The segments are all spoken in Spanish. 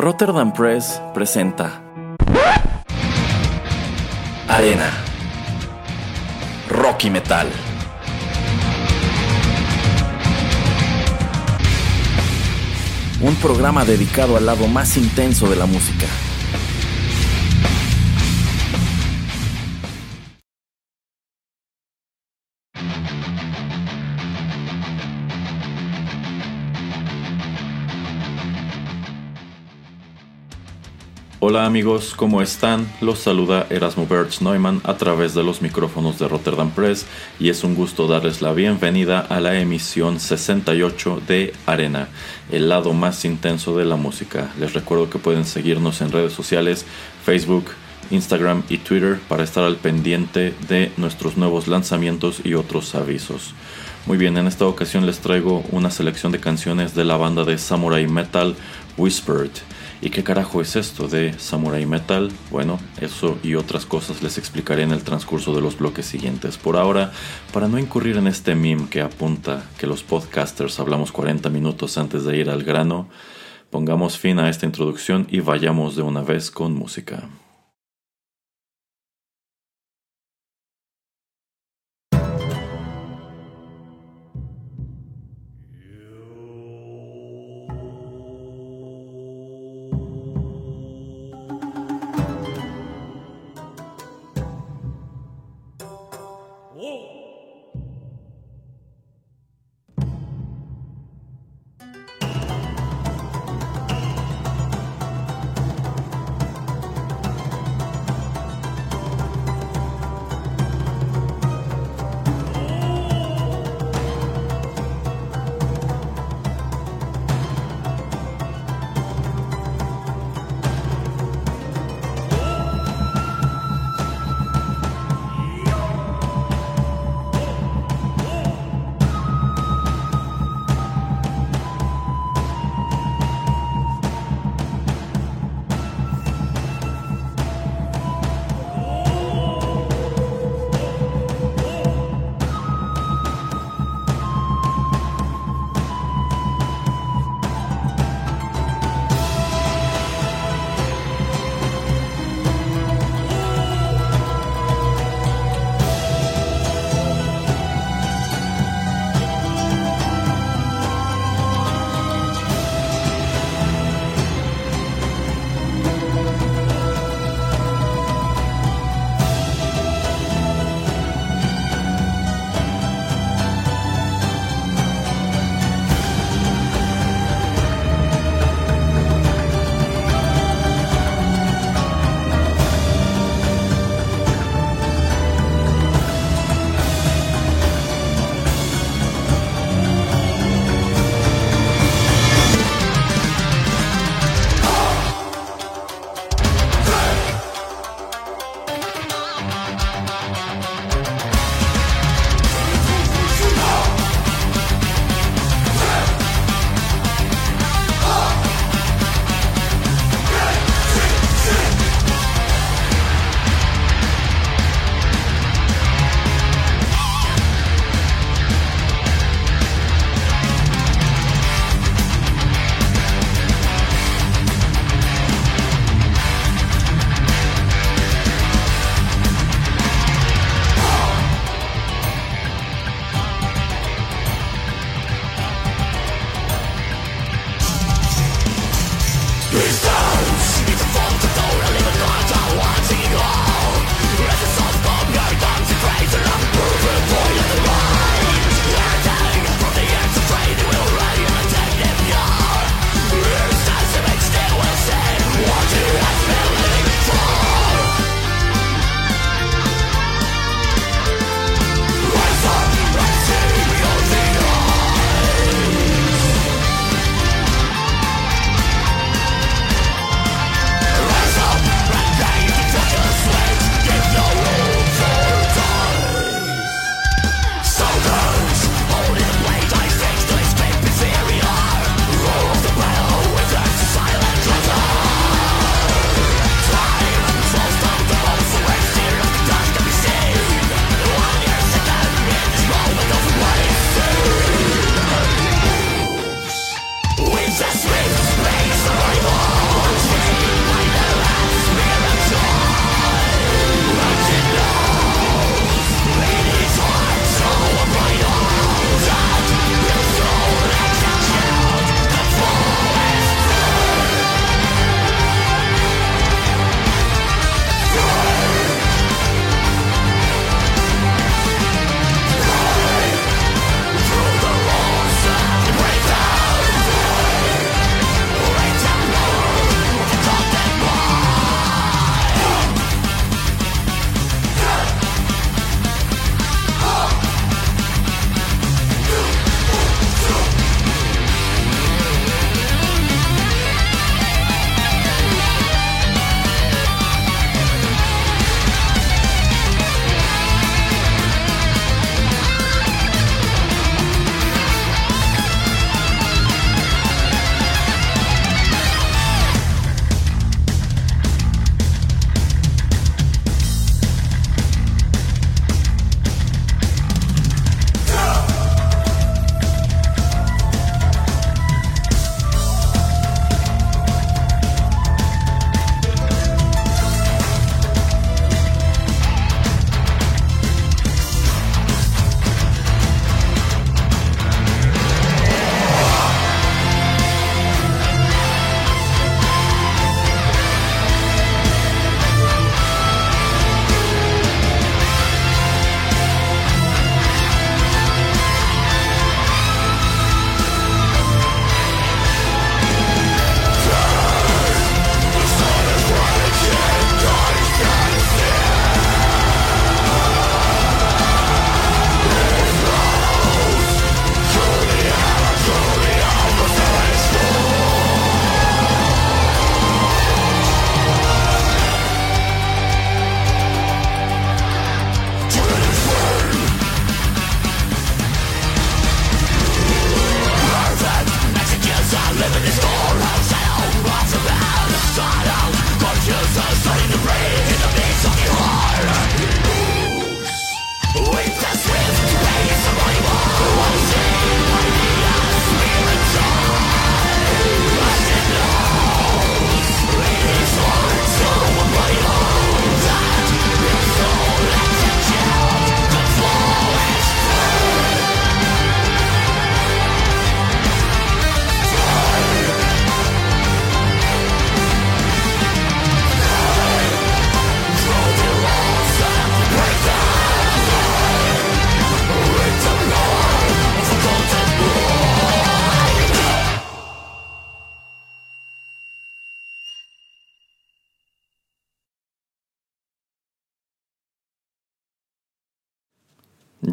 Rotterdam Press presenta Arena Rocky Metal. Un programa dedicado al lado más intenso de la música. Hola amigos, ¿cómo están? Los saluda Erasmo Bertz Neumann a través de los micrófonos de Rotterdam Press y es un gusto darles la bienvenida a la emisión 68 de Arena, el lado más intenso de la música. Les recuerdo que pueden seguirnos en redes sociales, Facebook, Instagram y Twitter para estar al pendiente de nuestros nuevos lanzamientos y otros avisos. Muy bien, en esta ocasión les traigo una selección de canciones de la banda de Samurai Metal Whispered. ¿Y qué carajo es esto de Samurai Metal? Bueno, eso y otras cosas les explicaré en el transcurso de los bloques siguientes. Por ahora, para no incurrir en este meme que apunta que los podcasters hablamos 40 minutos antes de ir al grano, pongamos fin a esta introducción y vayamos de una vez con música.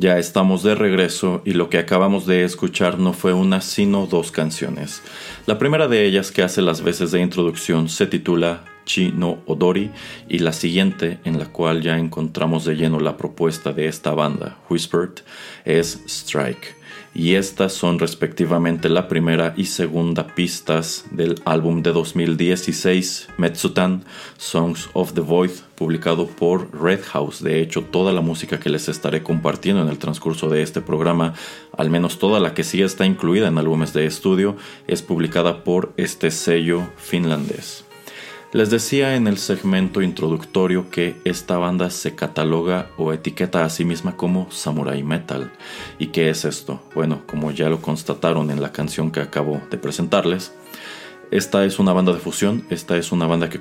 Ya estamos de regreso y lo que acabamos de escuchar no fue una sino dos canciones. La primera de ellas que hace las veces de introducción se titula Chi no Odori y la siguiente en la cual ya encontramos de lleno la propuesta de esta banda, Whispered, es Strike y estas son respectivamente la primera y segunda pistas del álbum de 2016 Metsutan Songs of the Void publicado por Red House. De hecho, toda la música que les estaré compartiendo en el transcurso de este programa, al menos toda la que sí está incluida en álbumes de estudio, es publicada por este sello finlandés. Les decía en el segmento introductorio que esta banda se cataloga o etiqueta a sí misma como samurai metal. ¿Y qué es esto? Bueno, como ya lo constataron en la canción que acabo de presentarles, esta es una banda de fusión, esta es una banda que,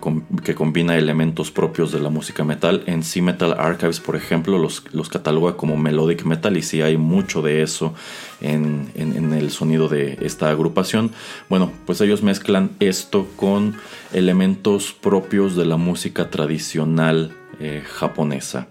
combina elementos propios de la música metal. En sí Metal Archives, por ejemplo, los, los cataloga como melodic metal y sí hay mucho de eso en, el sonido de esta agrupación. Bueno, pues ellos mezclan esto con elementos propios de la música tradicional eh, japonesa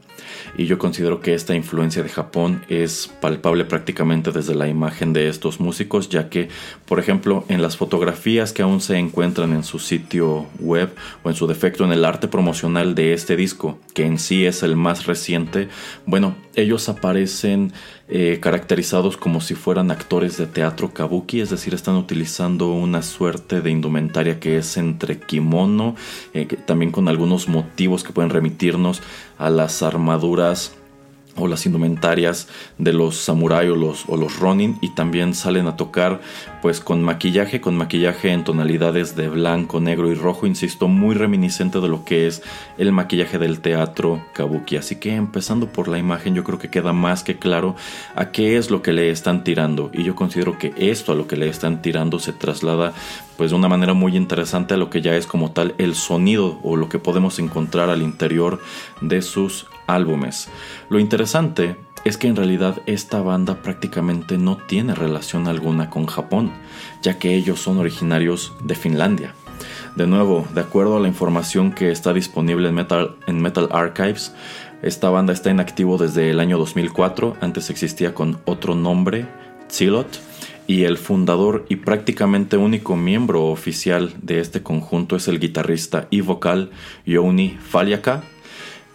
y yo considero que esta influencia de Japón es palpable prácticamente desde la imagen de estos músicos, ya que, por ejemplo, en las fotografías que aún se encuentran en su sitio web o en su defecto en el arte promocional de este disco, que en sí es el más reciente, bueno, ellos aparecen eh, caracterizados como si fueran actores de teatro kabuki, es decir, están utilizando una suerte de indumentaria que es entre kimono, eh, también con algunos motivos que pueden remitirnos a las armaduras o las indumentarias de los samurai o los, o los ronin y también salen a tocar pues con maquillaje, con maquillaje en tonalidades de blanco, negro y rojo, insisto, muy reminiscente de lo que es el maquillaje del teatro kabuki. Así que empezando por la imagen yo creo que queda más que claro a qué es lo que le están tirando y yo considero que esto a lo que le están tirando se traslada pues de una manera muy interesante a lo que ya es como tal el sonido o lo que podemos encontrar al interior de sus álbumes. Lo interesante es que en realidad esta banda prácticamente no tiene relación alguna con Japón, ya que ellos son originarios de Finlandia. De nuevo, de acuerdo a la información que está disponible en Metal, en Metal Archives, esta banda está en activo desde el año 2004, antes existía con otro nombre, Zilot, y el fundador y prácticamente único miembro oficial de este conjunto es el guitarrista y vocal Jouni Faljaka.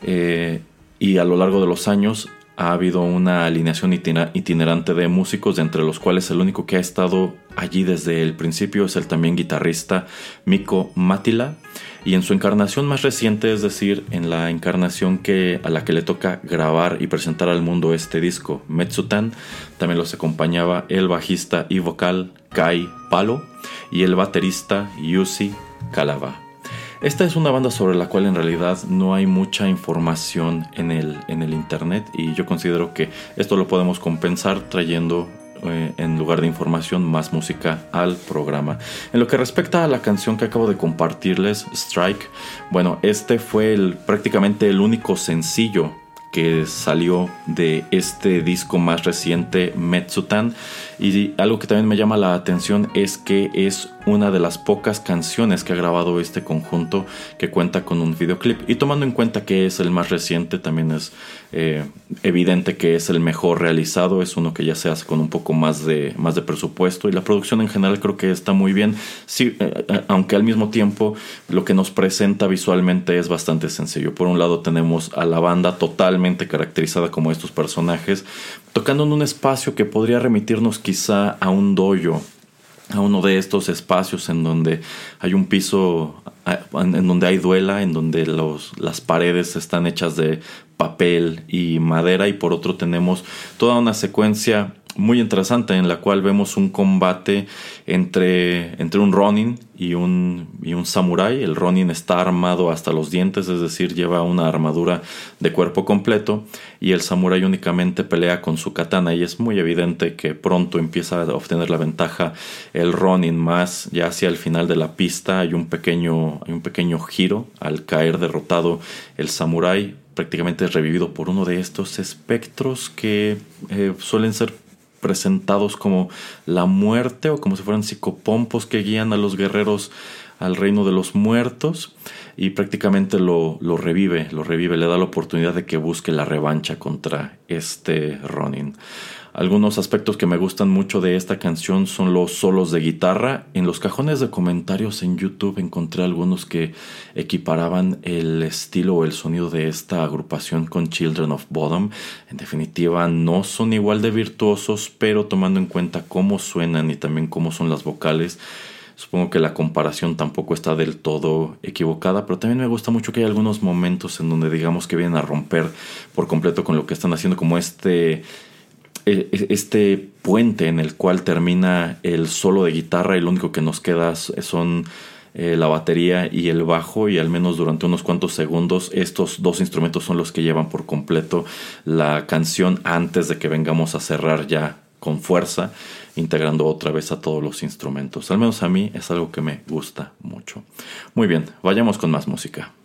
Eh, y a lo largo de los años ha habido una alineación itinerante de músicos, de entre los cuales el único que ha estado allí desde el principio es el también guitarrista Miko Matila. Y en su encarnación más reciente, es decir, en la encarnación que, a la que le toca grabar y presentar al mundo este disco, Metsutan, también los acompañaba el bajista y vocal Kai Palo y el baterista Yusi Kalava. Esta es una banda sobre la cual en realidad no hay mucha información en el, en el internet y yo considero que esto lo podemos compensar trayendo eh, en lugar de información más música al programa. En lo que respecta a la canción que acabo de compartirles, Strike, bueno, este fue prácticamente el único sencillo que salió de este disco más reciente, Metsutan. Y algo que también me llama la atención es que es una de las pocas canciones que ha grabado este conjunto que cuenta con un videoclip. Y tomando en cuenta que es el más reciente, también es eh, evidente que es el mejor realizado. Es uno que ya se hace con un poco más de, más de presupuesto. Y la producción en general creo que está muy bien. Sí, eh, eh, aunque al mismo tiempo lo que nos presenta visualmente es bastante sencillo. Por un lado tenemos a la banda totalmente caracterizada como estos personajes, tocando en un espacio que podría remitirnos quizá a un dojo a uno de estos espacios en donde hay un piso, en donde hay duela, en donde los, las paredes están hechas de papel y madera y por otro tenemos toda una secuencia muy interesante en la cual vemos un combate entre, entre un Ronin y un, y un Samurai. El Ronin está armado hasta los dientes, es decir, lleva una armadura de cuerpo completo y el Samurai únicamente pelea con su katana. Y es muy evidente que pronto empieza a obtener la ventaja el Ronin. Más ya hacia el final de la pista hay un pequeño, hay un pequeño giro. Al caer derrotado el Samurai prácticamente revivido por uno de estos espectros que eh, suelen ser presentados como la muerte o como si fueran psicopompos que guían a los guerreros al reino de los muertos y prácticamente lo, lo, revive, lo revive, le da la oportunidad de que busque la revancha contra este Ronin. Algunos aspectos que me gustan mucho de esta canción son los solos de guitarra. En los cajones de comentarios en YouTube encontré algunos que equiparaban el estilo o el sonido de esta agrupación con Children of Bottom. En definitiva, no son igual de virtuosos, pero tomando en cuenta cómo suenan y también cómo son las vocales, Supongo que la comparación tampoco está del todo equivocada, pero también me gusta mucho que hay algunos momentos en donde digamos que vienen a romper por completo con lo que están haciendo, como este este puente en el cual termina el solo de guitarra y lo único que nos queda son eh, la batería y el bajo y al menos durante unos cuantos segundos estos dos instrumentos son los que llevan por completo la canción antes de que vengamos a cerrar ya con fuerza integrando otra vez a todos los instrumentos. Al menos a mí es algo que me gusta mucho. Muy bien vayamos con más música「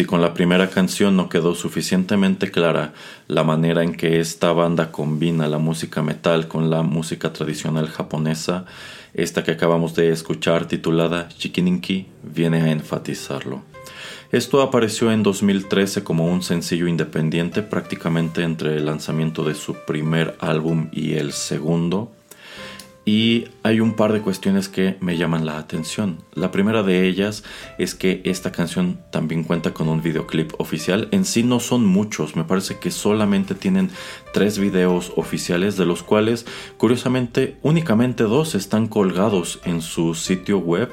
si con la primera canción no quedó suficientemente clara la manera en que esta banda combina la música metal con la música tradicional japonesa, esta que acabamos de escuchar titulada Chikininki viene a enfatizarlo. Esto apareció en 2013 como un sencillo independiente prácticamente entre el lanzamiento de su primer álbum y el segundo, y hay un par de cuestiones que me llaman la atención. La primera de ellas es que esta canción también cuenta con un videoclip oficial. En sí no son muchos, me parece que solamente tienen tres videos oficiales, de los cuales curiosamente únicamente dos están colgados en su sitio web.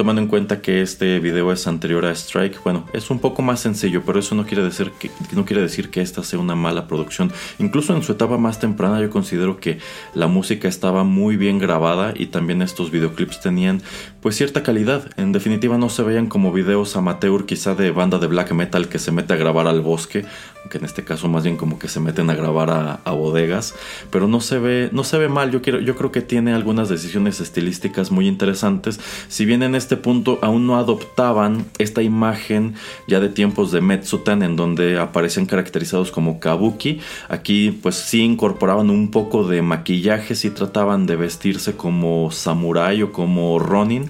Tomando en cuenta que este video es anterior a Strike, bueno, es un poco más sencillo, pero eso no quiere decir que, no quiere decir que esta sea una mala producción. Incluso en su etapa más temprana yo considero que la música estaba muy bien grabada y también estos videoclips tenían pues cierta calidad. En definitiva no se veían como videos amateur quizá de banda de black metal que se mete a grabar al bosque, aunque en este caso más bien como que se meten a grabar a, bodegas, pero no se ve no se ve mal. Yo quiero yo creo que tiene algunas decisiones estilísticas muy interesantes. Si bien en este punto aún no adoptaban esta imagen ya de tiempos de Metsutan en donde aparecen caracterizados como kabuki. Aquí pues sí incorporaban un poco de maquillaje, sí trataban de vestirse como samurai o como ronin,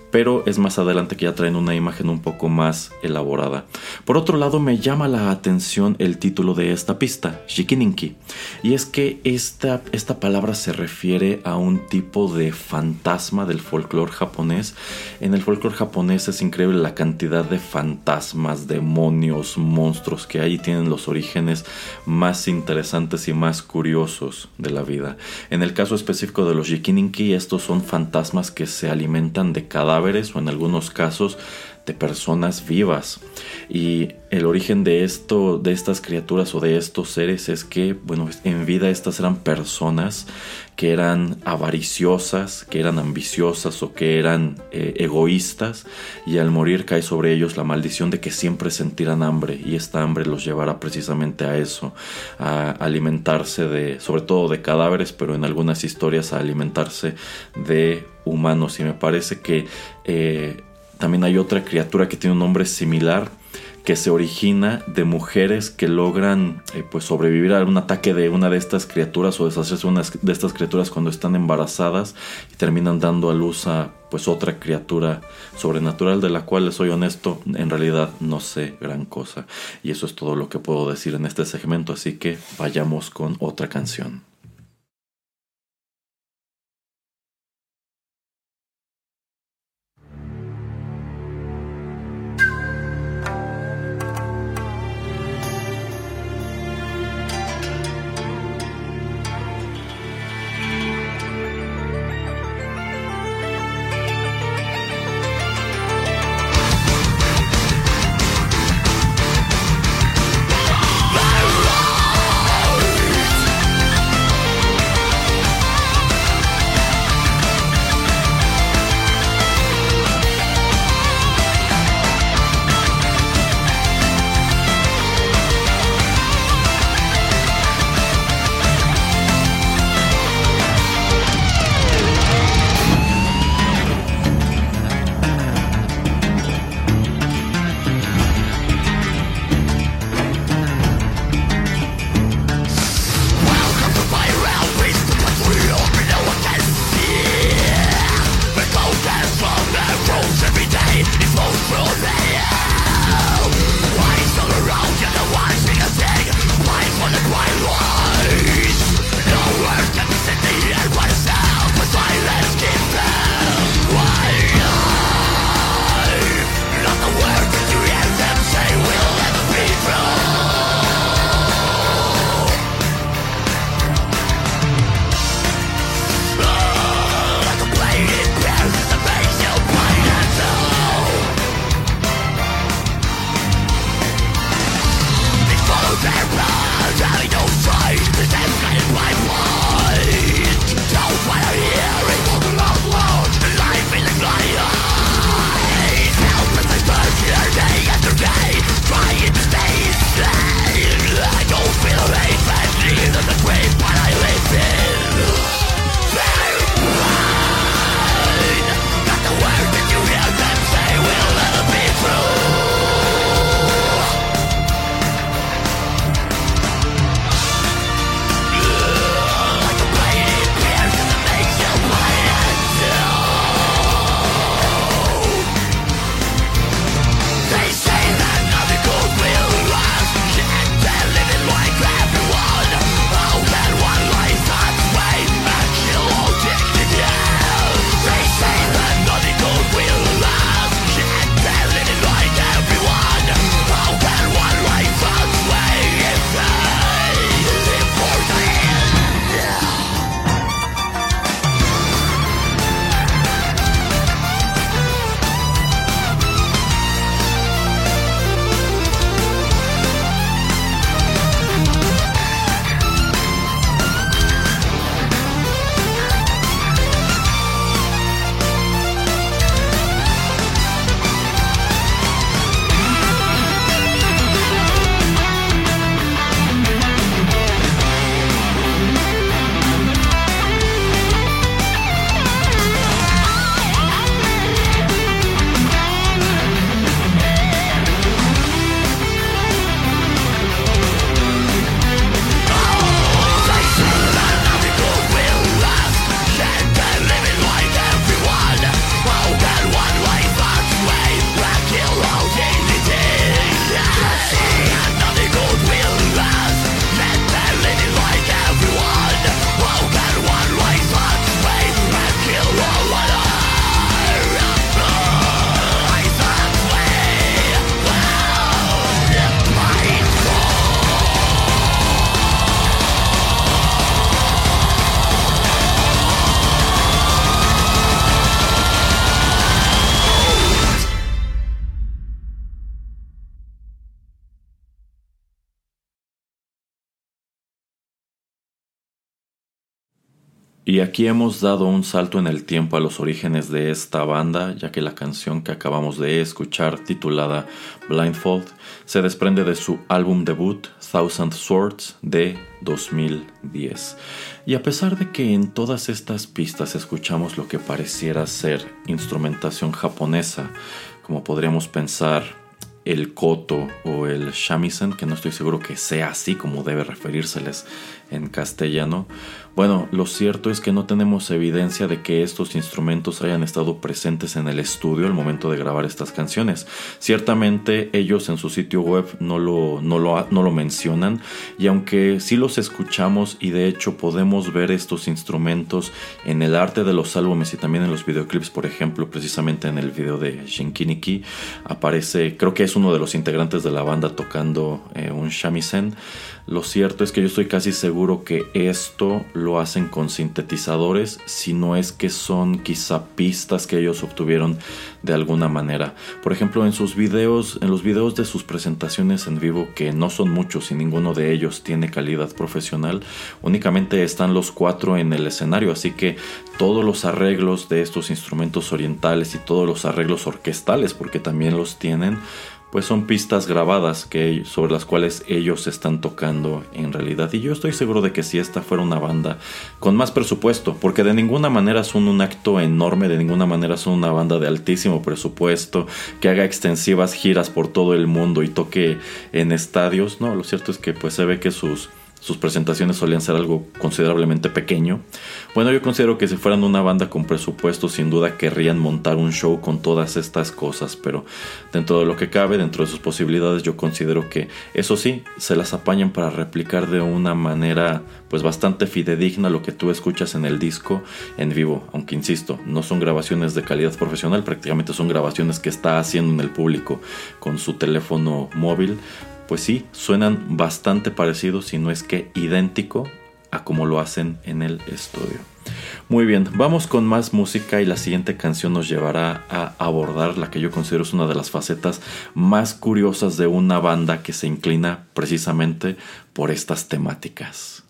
pero es más adelante que ya traen una imagen un poco más elaborada. Por otro lado, me llama la atención el título de esta pista, Shikininki, y es que esta, esta palabra se refiere a un tipo de fantasma del folclore japonés. En el folclore japonés es increíble la cantidad de fantasmas, demonios, monstruos que hay y tienen los orígenes más interesantes y más curiosos de la vida. En el caso específico de los Shikininki, estos son fantasmas que se alimentan de cadáveres o en algunos casos de personas vivas. Y el origen de esto, de estas criaturas o de estos seres es que, bueno, en vida estas eran personas que eran avariciosas, que eran ambiciosas o que eran eh, egoístas y al morir cae sobre ellos la maldición de que siempre sentirán hambre y esta hambre los llevará precisamente a eso, a alimentarse de, sobre todo de cadáveres, pero en algunas historias a alimentarse de humanos y me parece que eh, también hay otra criatura que tiene un nombre similar que se origina de mujeres que logran eh, pues sobrevivir a un ataque de una de estas criaturas o deshacerse una de estas criaturas cuando están embarazadas y terminan dando a luz a pues otra criatura sobrenatural de la cual soy honesto en realidad no sé gran cosa. Y eso es todo lo que puedo decir en este segmento así que vayamos con otra canción Y aquí hemos dado un salto en el tiempo a los orígenes de esta banda, ya que la canción que acabamos de escuchar, titulada Blindfold, se desprende de su álbum debut Thousand Swords de 2010. Y a pesar de que en todas estas pistas escuchamos lo que pareciera ser instrumentación japonesa, como podríamos pensar el koto o el shamisen, que no estoy seguro que sea así como debe referírseles en castellano, bueno, lo cierto es que no tenemos evidencia de que estos instrumentos hayan estado presentes en el estudio al momento de grabar estas canciones. Ciertamente ellos en su sitio web no lo, no lo, no lo mencionan y aunque sí los escuchamos y de hecho podemos ver estos instrumentos en el arte de los álbumes y también en los videoclips, por ejemplo, precisamente en el video de Shinkiniki aparece, creo que es uno de los integrantes de la banda tocando eh, un shamisen. Lo cierto es que yo estoy casi seguro que esto lo hacen con sintetizadores, si no es que son quizá pistas que ellos obtuvieron de alguna manera. Por ejemplo, en sus videos, en los videos de sus presentaciones en vivo, que no son muchos y ninguno de ellos tiene calidad profesional, únicamente están los cuatro en el escenario, así que todos los arreglos de estos instrumentos orientales y todos los arreglos orquestales, porque también los tienen, pues son pistas grabadas que, sobre las cuales ellos están tocando en realidad. Y yo estoy seguro de que si esta fuera una banda con más presupuesto, porque de ninguna manera son un acto enorme, de ninguna manera son una banda de altísimo presupuesto, que haga extensivas giras por todo el mundo y toque en estadios, no, lo cierto es que pues se ve que sus sus presentaciones solían ser algo considerablemente pequeño. Bueno, yo considero que si fueran una banda con presupuesto, sin duda querrían montar un show con todas estas cosas, pero dentro de lo que cabe, dentro de sus posibilidades, yo considero que eso sí, se las apañan para replicar de una manera pues bastante fidedigna lo que tú escuchas en el disco en vivo, aunque insisto, no son grabaciones de calidad profesional, prácticamente son grabaciones que está haciendo en el público con su teléfono móvil, pues sí, suenan bastante parecidos, si no es que idéntico a como lo hacen en el estudio. Muy bien, vamos con más música y la siguiente canción nos llevará a abordar la que yo considero es una de las facetas más curiosas de una banda que se inclina precisamente por estas temáticas.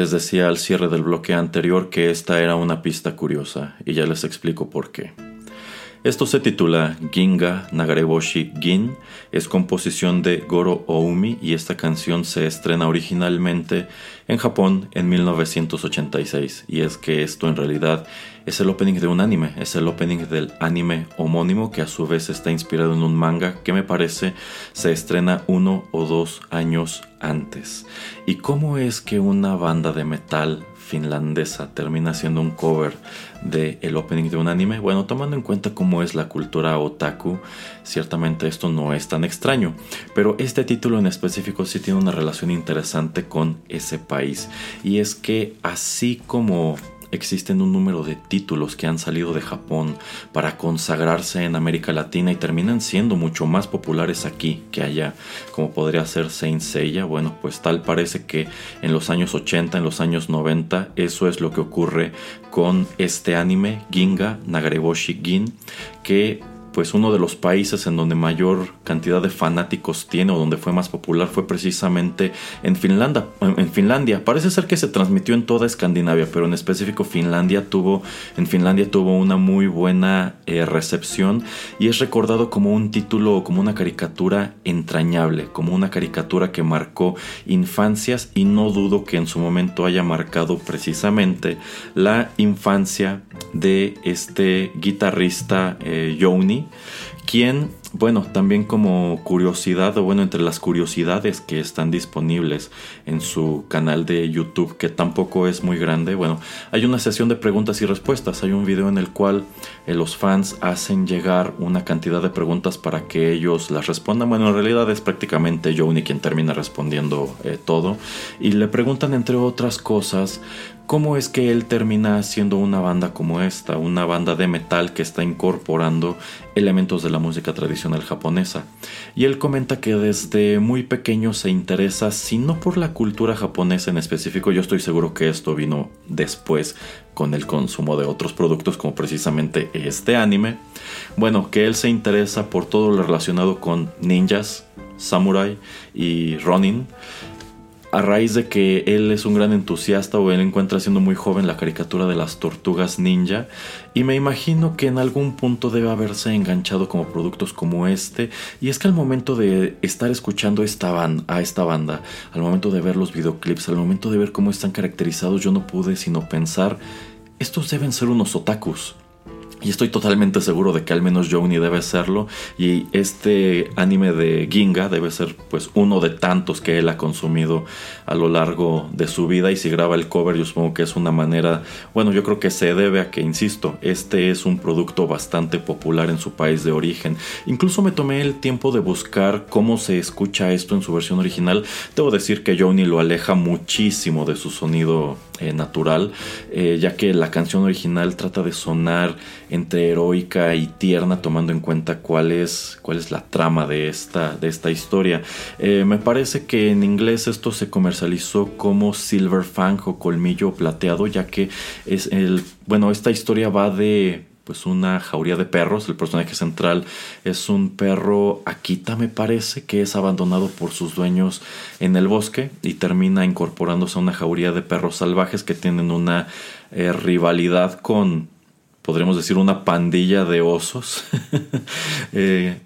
Les decía al cierre del bloque anterior que esta era una pista curiosa y ya les explico por qué. Esto se titula Ginga Nagareboshi Gin, es composición de Goro Oumi y esta canción se estrena originalmente en Japón en 1986. Y es que esto en realidad es el opening de un anime, es el opening del anime homónimo que a su vez está inspirado en un manga que me parece se estrena uno o dos años antes. ¿Y cómo es que una banda de metal finlandesa termina siendo un cover del el opening de un anime, bueno, tomando en cuenta cómo es la cultura otaku, ciertamente esto no es tan extraño, pero este título en específico sí tiene una relación interesante con ese país, y es que así como existen un número de títulos que han salido de Japón para consagrarse en América Latina y terminan siendo mucho más populares aquí que allá, como podría ser Saint Seiya. Bueno, pues tal parece que en los años 80, en los años 90, eso es lo que ocurre con este anime, Ginga Nagareboshi Gin, que pues uno de los países en donde mayor cantidad de fanáticos tiene o donde fue más popular fue precisamente en Finlandia. En Finlandia parece ser que se transmitió en toda Escandinavia, pero en específico Finlandia tuvo en Finlandia tuvo una muy buena eh, recepción y es recordado como un título como una caricatura entrañable, como una caricatura que marcó infancias y no dudo que en su momento haya marcado precisamente la infancia de este guitarrista eh, quien, bueno, también como curiosidad, o bueno, entre las curiosidades que están disponibles en su canal de YouTube, que tampoco es muy grande, bueno, hay una sesión de preguntas y respuestas, hay un video en el cual eh, los fans hacen llegar una cantidad de preguntas para que ellos las respondan, bueno, en realidad es prácticamente Johnny quien termina respondiendo eh, todo, y le preguntan entre otras cosas, cómo es que él termina haciendo una banda como esta, una banda de metal que está incorporando elementos de la música tradicional japonesa. Y él comenta que desde muy pequeño se interesa, si no por la cultura japonesa en específico, yo estoy seguro que esto vino después con el consumo de otros productos como precisamente este anime. Bueno, que él se interesa por todo lo relacionado con ninjas, samurai y ronin a raíz de que él es un gran entusiasta o él encuentra siendo muy joven la caricatura de las tortugas ninja y me imagino que en algún punto debe haberse enganchado como productos como este. Y es que al momento de estar escuchando esta a esta banda, al momento de ver los videoclips, al momento de ver cómo están caracterizados yo no pude sino pensar estos deben ser unos otakus y estoy totalmente seguro de que al menos Johnny debe serlo. Y este anime de Ginga debe ser pues uno de tantos que él ha consumido a lo largo de su vida. Y si graba el cover yo supongo que es una manera, bueno yo creo que se debe a que, insisto, este es un producto bastante popular en su país de origen. Incluso me tomé el tiempo de buscar cómo se escucha esto en su versión original. Debo decir que Johnny lo aleja muchísimo de su sonido eh, natural, eh, ya que la canción original trata de sonar entre heroica y tierna, tomando en cuenta cuál es, cuál es la trama de esta, de esta historia. Eh, me parece que en inglés esto se comercializó como Silver Fang o Colmillo Plateado, ya que es el, bueno, esta historia va de pues una jauría de perros. El personaje central es un perro Akita, me parece, que es abandonado por sus dueños en el bosque y termina incorporándose a una jauría de perros salvajes que tienen una eh, rivalidad con, podríamos decir, una pandilla de osos. eh,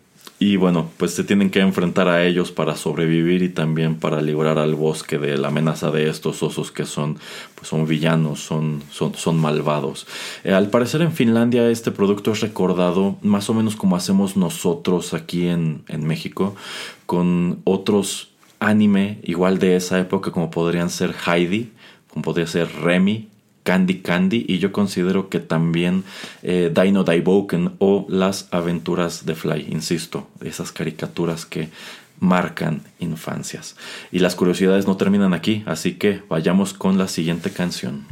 y bueno, pues se tienen que enfrentar a ellos para sobrevivir y también para librar al bosque de la amenaza de estos osos que son, pues son villanos, son, son, son malvados. Eh, al parecer en Finlandia este producto es recordado más o menos como hacemos nosotros aquí en, en México, con otros anime igual de esa época como podrían ser Heidi, como podría ser Remy, Candy Candy y yo considero que también eh, Dino Daiboken o Las aventuras de Fly, insisto, esas caricaturas que marcan infancias. Y las curiosidades no terminan aquí, así que vayamos con la siguiente canción.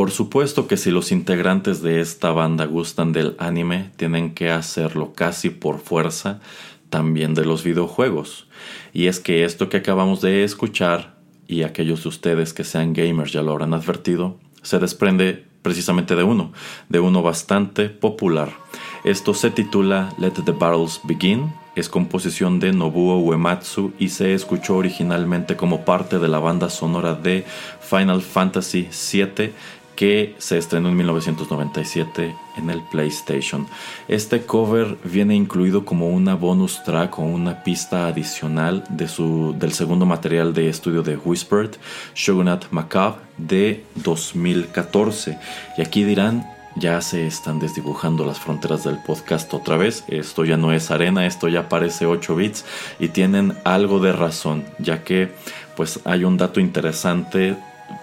Por supuesto que si los integrantes de esta banda gustan del anime, tienen que hacerlo casi por fuerza también de los videojuegos. Y es que esto que acabamos de escuchar, y aquellos de ustedes que sean gamers ya lo habrán advertido, se desprende precisamente de uno, de uno bastante popular. Esto se titula Let the Battles Begin, es composición de Nobuo Uematsu y se escuchó originalmente como parte de la banda sonora de Final Fantasy VII que se estrenó en 1997 en el PlayStation. Este cover viene incluido como una bonus track o una pista adicional de su, del segundo material de estudio de Whispered, Shogunat Macabre, de 2014. Y aquí dirán, ya se están desdibujando las fronteras del podcast otra vez. Esto ya no es arena, esto ya parece 8 bits y tienen algo de razón, ya que pues hay un dato interesante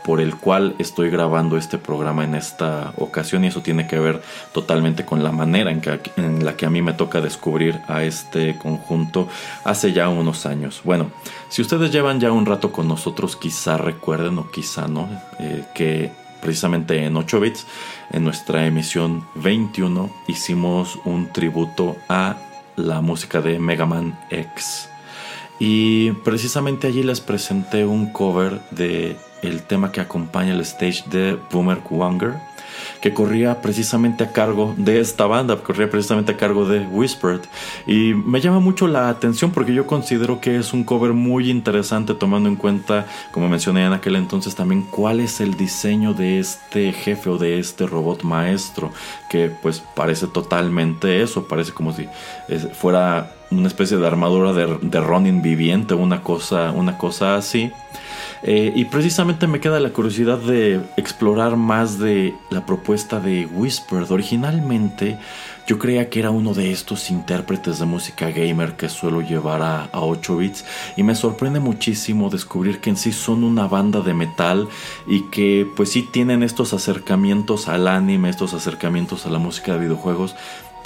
por el cual estoy grabando este programa en esta ocasión y eso tiene que ver totalmente con la manera en, que, en, la que a mí me toca descubrir a este conjunto hace ya unos años. Bueno, si ustedes llevan ya un rato con nosotros, quizá recuerden o quizá no, eh, que precisamente en 8 bits, en nuestra emisión 21, hicimos un tributo a la música de Mega Man X. Y precisamente allí les presenté un cover de el tema que acompaña el stage de Boomer Wanger, que corría precisamente a cargo de esta banda, corría precisamente a cargo de Whispered. Y me llama mucho la atención porque yo considero que es un cover muy interesante tomando en cuenta, como mencioné en aquel entonces también, cuál es el diseño de este jefe o de este robot maestro, que pues parece totalmente eso, parece como si fuera una especie de armadura de, Ronin viviente, una cosa, una cosa así. Eh, y precisamente me queda la curiosidad de explorar más de la propuesta de Whispered. Originalmente yo creía que era uno de estos intérpretes de música gamer que suelo llevar a, a 8 bits y me sorprende muchísimo descubrir que en sí son una banda de metal y que pues sí tienen estos acercamientos al anime, estos acercamientos a la música de videojuegos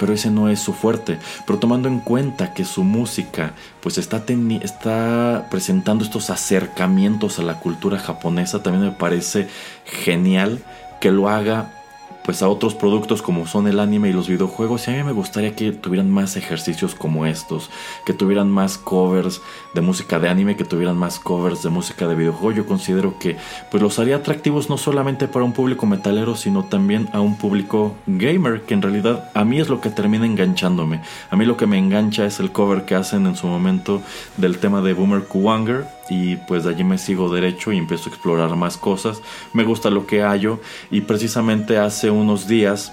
pero ese no es su fuerte. Pero tomando en cuenta que su música pues está, está presentando estos acercamientos a la cultura japonesa, también me parece genial que lo haga pues a otros productos como son el anime y los videojuegos y a mí me gustaría que tuvieran más ejercicios como estos, que tuvieran más covers de música de anime, que tuvieran más covers de música de videojuego. Yo considero que pues los haría atractivos no solamente para un público metalero, sino también a un público gamer, que en realidad a mí es lo que termina enganchándome. A mí lo que me engancha es el cover que hacen en su momento del tema de Boomer Kuwanger y pues de allí me sigo derecho y empiezo a explorar más cosas. Me gusta lo que hallo y precisamente hace unos días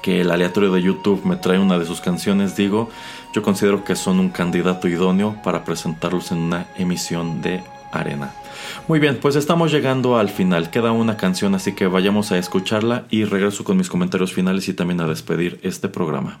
que el aleatorio de YouTube me trae una de sus canciones, digo, yo considero que son un candidato idóneo para presentarlos en una emisión de arena. Muy bien, pues estamos llegando al final. Queda una canción, así que vayamos a escucharla y regreso con mis comentarios finales y también a despedir este programa.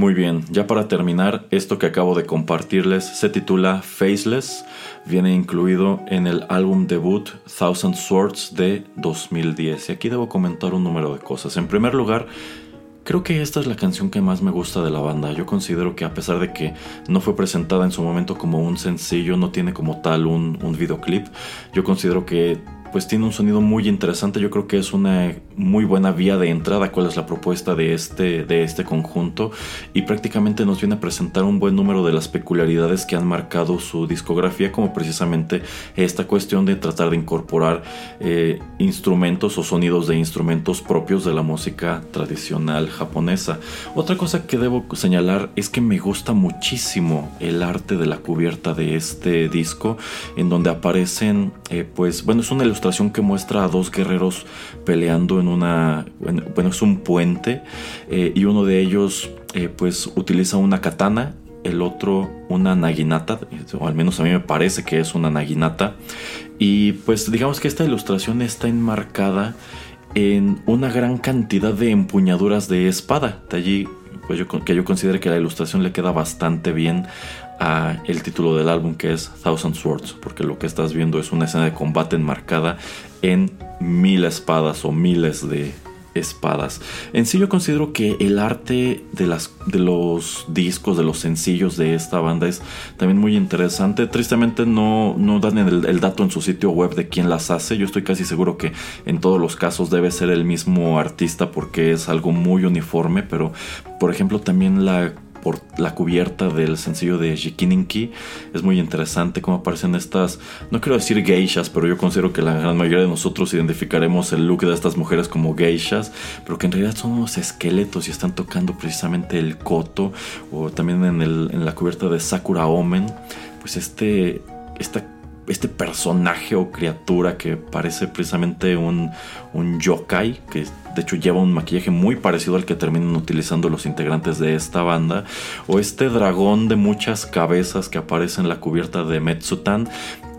Muy bien, ya para terminar, esto que acabo de compartirles se titula Faceless, viene incluido en el álbum debut Thousand Swords de 2010 y aquí debo comentar un número de cosas. En primer lugar, Creo que esta es la canción que más me gusta de la banda. Yo considero que a pesar de que no fue presentada en su momento como un sencillo, no tiene como tal un, un videoclip, yo considero que pues tiene un sonido muy interesante. Yo creo que es una muy buena vía de entrada. ¿Cuál es la propuesta de este, de este conjunto? Y prácticamente nos viene a presentar un buen número de las peculiaridades que han marcado su discografía, como precisamente esta cuestión de tratar de incorporar eh, instrumentos o sonidos de instrumentos propios de la música tradicional japonesa. Otra cosa que debo señalar es que me gusta muchísimo el arte de la cubierta de este disco, en donde aparecen, eh, pues, bueno, es una que muestra a dos guerreros peleando en una, bueno, es un puente eh, y uno de ellos eh, pues utiliza una katana, el otro una naginata, o al menos a mí me parece que es una naginata, y pues digamos que esta ilustración está enmarcada en una gran cantidad de empuñaduras de espada, de allí pues yo, que yo considero que la ilustración le queda bastante bien a el título del álbum que es Thousand Swords, porque lo que estás viendo es una escena de combate enmarcada en mil espadas o miles de espadas. En sí yo considero que el arte de, las, de los discos, de los sencillos de esta banda es también muy interesante. Tristemente no, no dan el, el, dato en su sitio web de quién las hace. Yo estoy casi seguro que en todos los casos debe ser el mismo artista porque es algo muy uniforme, pero por ejemplo también la por la cubierta del sencillo de Jikininki. Es muy interesante cómo aparecen estas, no quiero decir geishas, pero yo considero que la gran mayoría de nosotros identificaremos el look de estas mujeres como geishas, pero que en realidad son unos esqueletos y están tocando precisamente el koto, o también en, el, en la cubierta de Sakura Omen, pues este, esta este personaje o criatura que parece precisamente un, yokai, que de hecho lleva un maquillaje muy parecido al que terminan utilizando los integrantes de esta banda, o este dragón de muchas cabezas que aparece en la cubierta de Metsutan,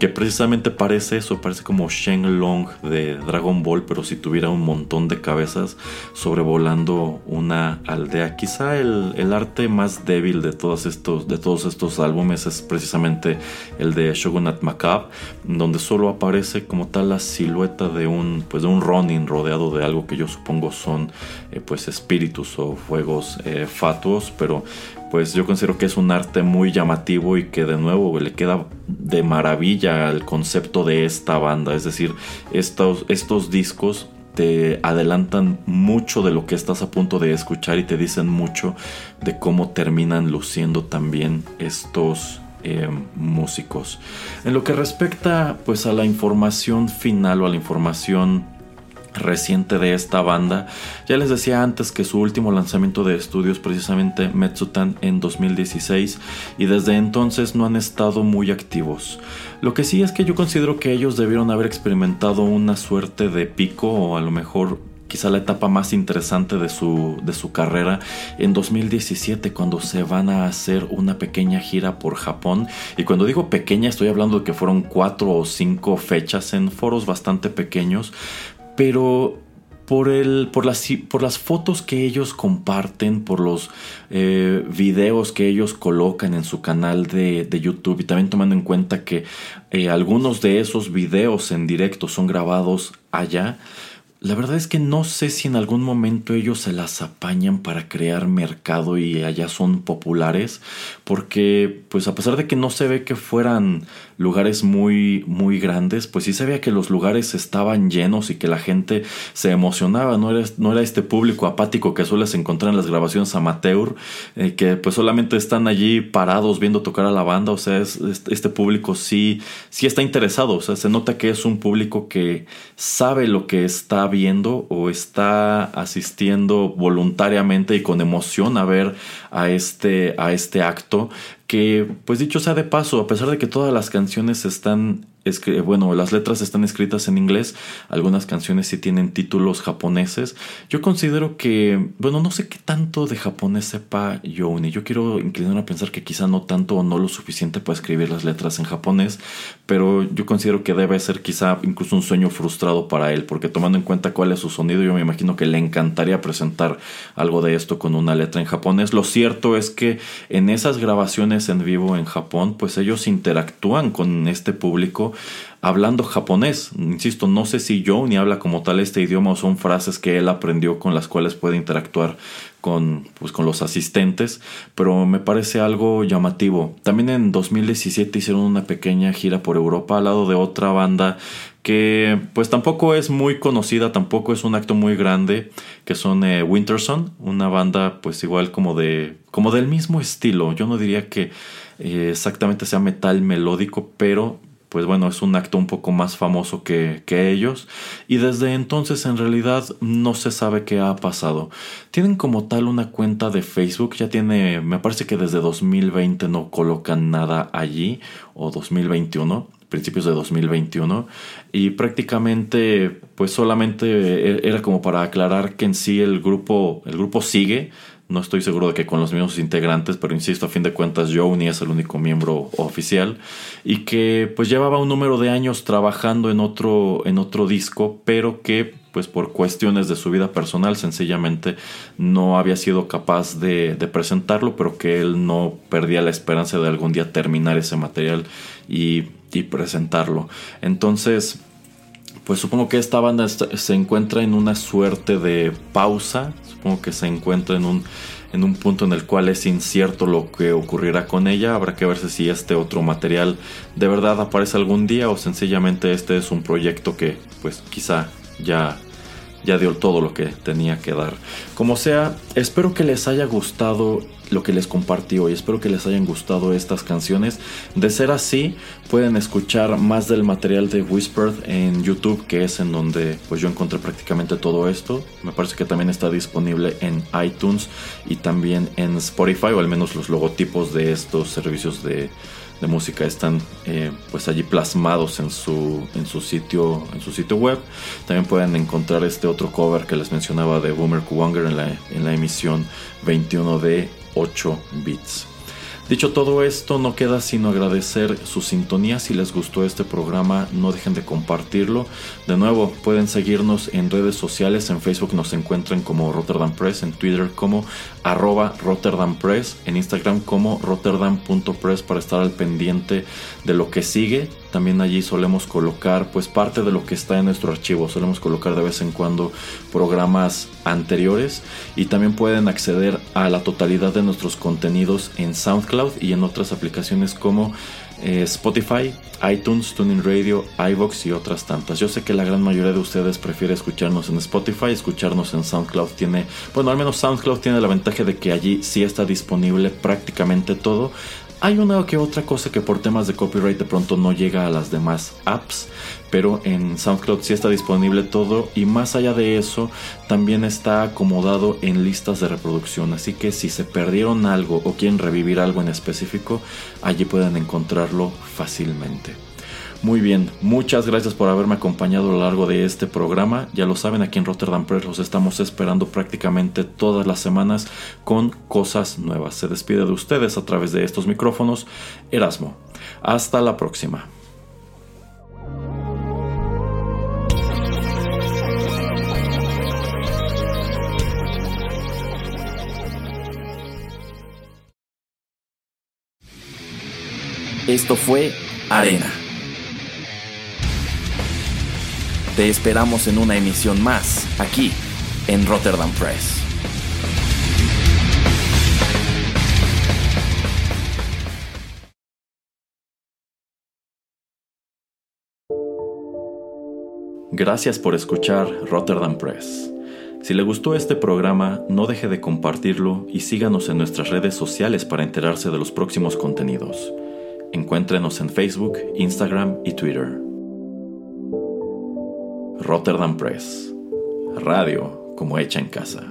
que precisamente parece eso, parece como Shenlong de Dragon Ball, pero si tuviera un montón de cabezas sobrevolando una aldea. Quizá el, arte más débil de todos, estos, de todos estos álbumes es precisamente el de Shogunat Macabre, donde solo aparece como tal la silueta de un, pues de un Ronin rodeado de algo que yo supongo son eh, pues espíritus o fuegos eh, fatuos, pero pues yo considero que es un arte muy llamativo y que de nuevo le queda de maravilla al concepto de esta banda. Es decir, estos, discos te adelantan mucho de lo que estás a punto de escuchar y te dicen mucho de cómo terminan luciendo también estos eh, músicos. En lo que respecta pues a la información final o a la información reciente de esta banda. Ya les decía antes que su último lanzamiento de estudios precisamente Metsutan en 2016 y desde entonces no han estado muy activos. Lo que sí es que yo considero que ellos debieron haber experimentado una suerte de pico o a lo mejor quizá la etapa más interesante de su, de su carrera en 2017 cuando se van a hacer una pequeña gira por Japón y cuando digo pequeña estoy hablando de que fueron cuatro o cinco fechas en foros bastante pequeños pero por, el, por, las, por las fotos que ellos comparten, por los eh, videos que ellos colocan en su canal de, YouTube y también tomando en cuenta que eh, algunos de esos videos en directo son grabados allá, la verdad es que no sé si en algún momento ellos se las apañan para crear mercado y allá son populares, porque pues a pesar de que no se ve que fueran lugares muy muy grandes, pues sí se veía que los lugares estaban llenos y que la gente se emocionaba, no era, no era este público apático que sueles encontrar en las grabaciones amateur, eh, que pues solamente están allí parados viendo tocar a la banda, o sea, es, este público sí, sí está interesado, o sea, se nota que es un público que sabe lo que está viendo o está asistiendo voluntariamente y con emoción a ver a este, a este acto que pues dicho sea de paso, a pesar de que todas las canciones están bueno, las letras están escritas en inglés, algunas canciones sí tienen títulos japoneses. Yo considero que, bueno, no sé qué tanto de japonés sepa Yoni. Yo quiero inclinar a pensar que quizá no tanto o no lo suficiente para escribir las letras en japonés, pero yo considero que debe ser quizá incluso un sueño frustrado para él, porque tomando en cuenta cuál es su sonido, yo me imagino que le encantaría presentar algo de esto con una letra en japonés. Lo cierto es que en esas grabaciones en vivo en Japón, pues ellos interactúan con este público hablando japonés. Insisto, no sé si Joe ni habla como tal este idioma o son frases que él aprendió con las cuales puede interactuar con, pues, con los asistentes, pero me parece algo llamativo. También en 2017 hicieron una pequeña gira por Europa al lado de otra banda que pues tampoco es muy conocida, tampoco es un acto muy grande, que son eh, Winterson, una banda pues igual como de como del mismo estilo. Yo no diría que eh, exactamente sea metal melódico, pero pues bueno, es un acto un poco más famoso que, que, ellos. Y desde entonces en realidad no se sabe qué ha pasado. Tienen como tal una cuenta de Facebook, ya tiene, me parece que desde 2020 no colocan nada allí, o 2021 principios de 2021 y prácticamente pues solamente e-, era como para aclarar que en sí el grupo el grupo sigue no estoy seguro de que con los mismos integrantes, pero insisto, a fin de cuentas Joe es el único miembro oficial y que pues llevaba un número de años trabajando en otro, en otro disco, pero que pues por cuestiones de su vida personal sencillamente no había sido capaz de, de, presentarlo, pero que él no perdía la esperanza de algún día terminar ese material y, y presentarlo. Entonces, pues supongo que esta banda se encuentra en una suerte de pausa, supongo que se encuentra en un, en un punto en el cual es incierto lo que ocurrirá con ella, habrá que ver si este otro material de verdad aparece algún día o sencillamente este es un proyecto que pues quizá ya ya dio todo lo que tenía que dar. Como sea, espero que les haya gustado lo que les compartí hoy. Espero que les hayan gustado estas canciones. De ser así, pueden escuchar más del material de Whispered en YouTube, que es en donde pues yo encontré prácticamente todo esto. Me parece que también está disponible en iTunes y también en Spotify, o al menos los logotipos de estos servicios de música están eh, pues allí plasmados en su, en, su sitio, en su sitio web. También pueden encontrar este otro cover que les mencionaba de Boomer Kuwanger en la, en la emisión 21 de 8 bits. Dicho todo esto, no queda sino agradecer su sintonía. Si les gustó este programa, no dejen de compartirlo. De nuevo, pueden seguirnos en redes sociales. En Facebook nos encuentran como Rotterdam Press, en Twitter como arroba Rotterdam Press, en Instagram como rotterdam.press para estar al pendiente de lo que sigue. También allí solemos colocar pues parte de lo que está en nuestro archivo. Solemos colocar de vez en cuando programas anteriores y también pueden acceder a la totalidad de nuestros contenidos en SoundCloud y en otras aplicaciones como eh, Spotify, iTunes, Tuning Radio, iVoox y otras tantas. Yo sé que la gran mayoría de ustedes prefiere escucharnos en Spotify, escucharnos en SoundCloud tiene, bueno, al menos SoundCloud tiene la ventaja de que allí sí está disponible prácticamente todo, hay una que otra cosa que por temas de copyright de pronto no llega a las demás apps, pero en SoundCloud sí está disponible todo y más allá de eso también está acomodado en listas de reproducción, así que si se perdieron algo o quieren revivir algo en específico, allí pueden encontrarlo fácilmente. Muy bien, muchas gracias por haberme acompañado a lo largo de este programa. Ya lo saben, aquí en Rotterdam Press los estamos esperando prácticamente todas las semanas con cosas nuevas. Se despide de ustedes a través de estos micrófonos Erasmo. Hasta la próxima. Esto fue Arena Te esperamos en una emisión más, aquí, en Rotterdam Press. Gracias por escuchar Rotterdam Press. Si le gustó este programa, no deje de compartirlo y síganos en nuestras redes sociales para enterarse de los próximos contenidos. Encuéntrenos en Facebook, Instagram y Twitter. Rotterdam Press. Radio como hecha en casa.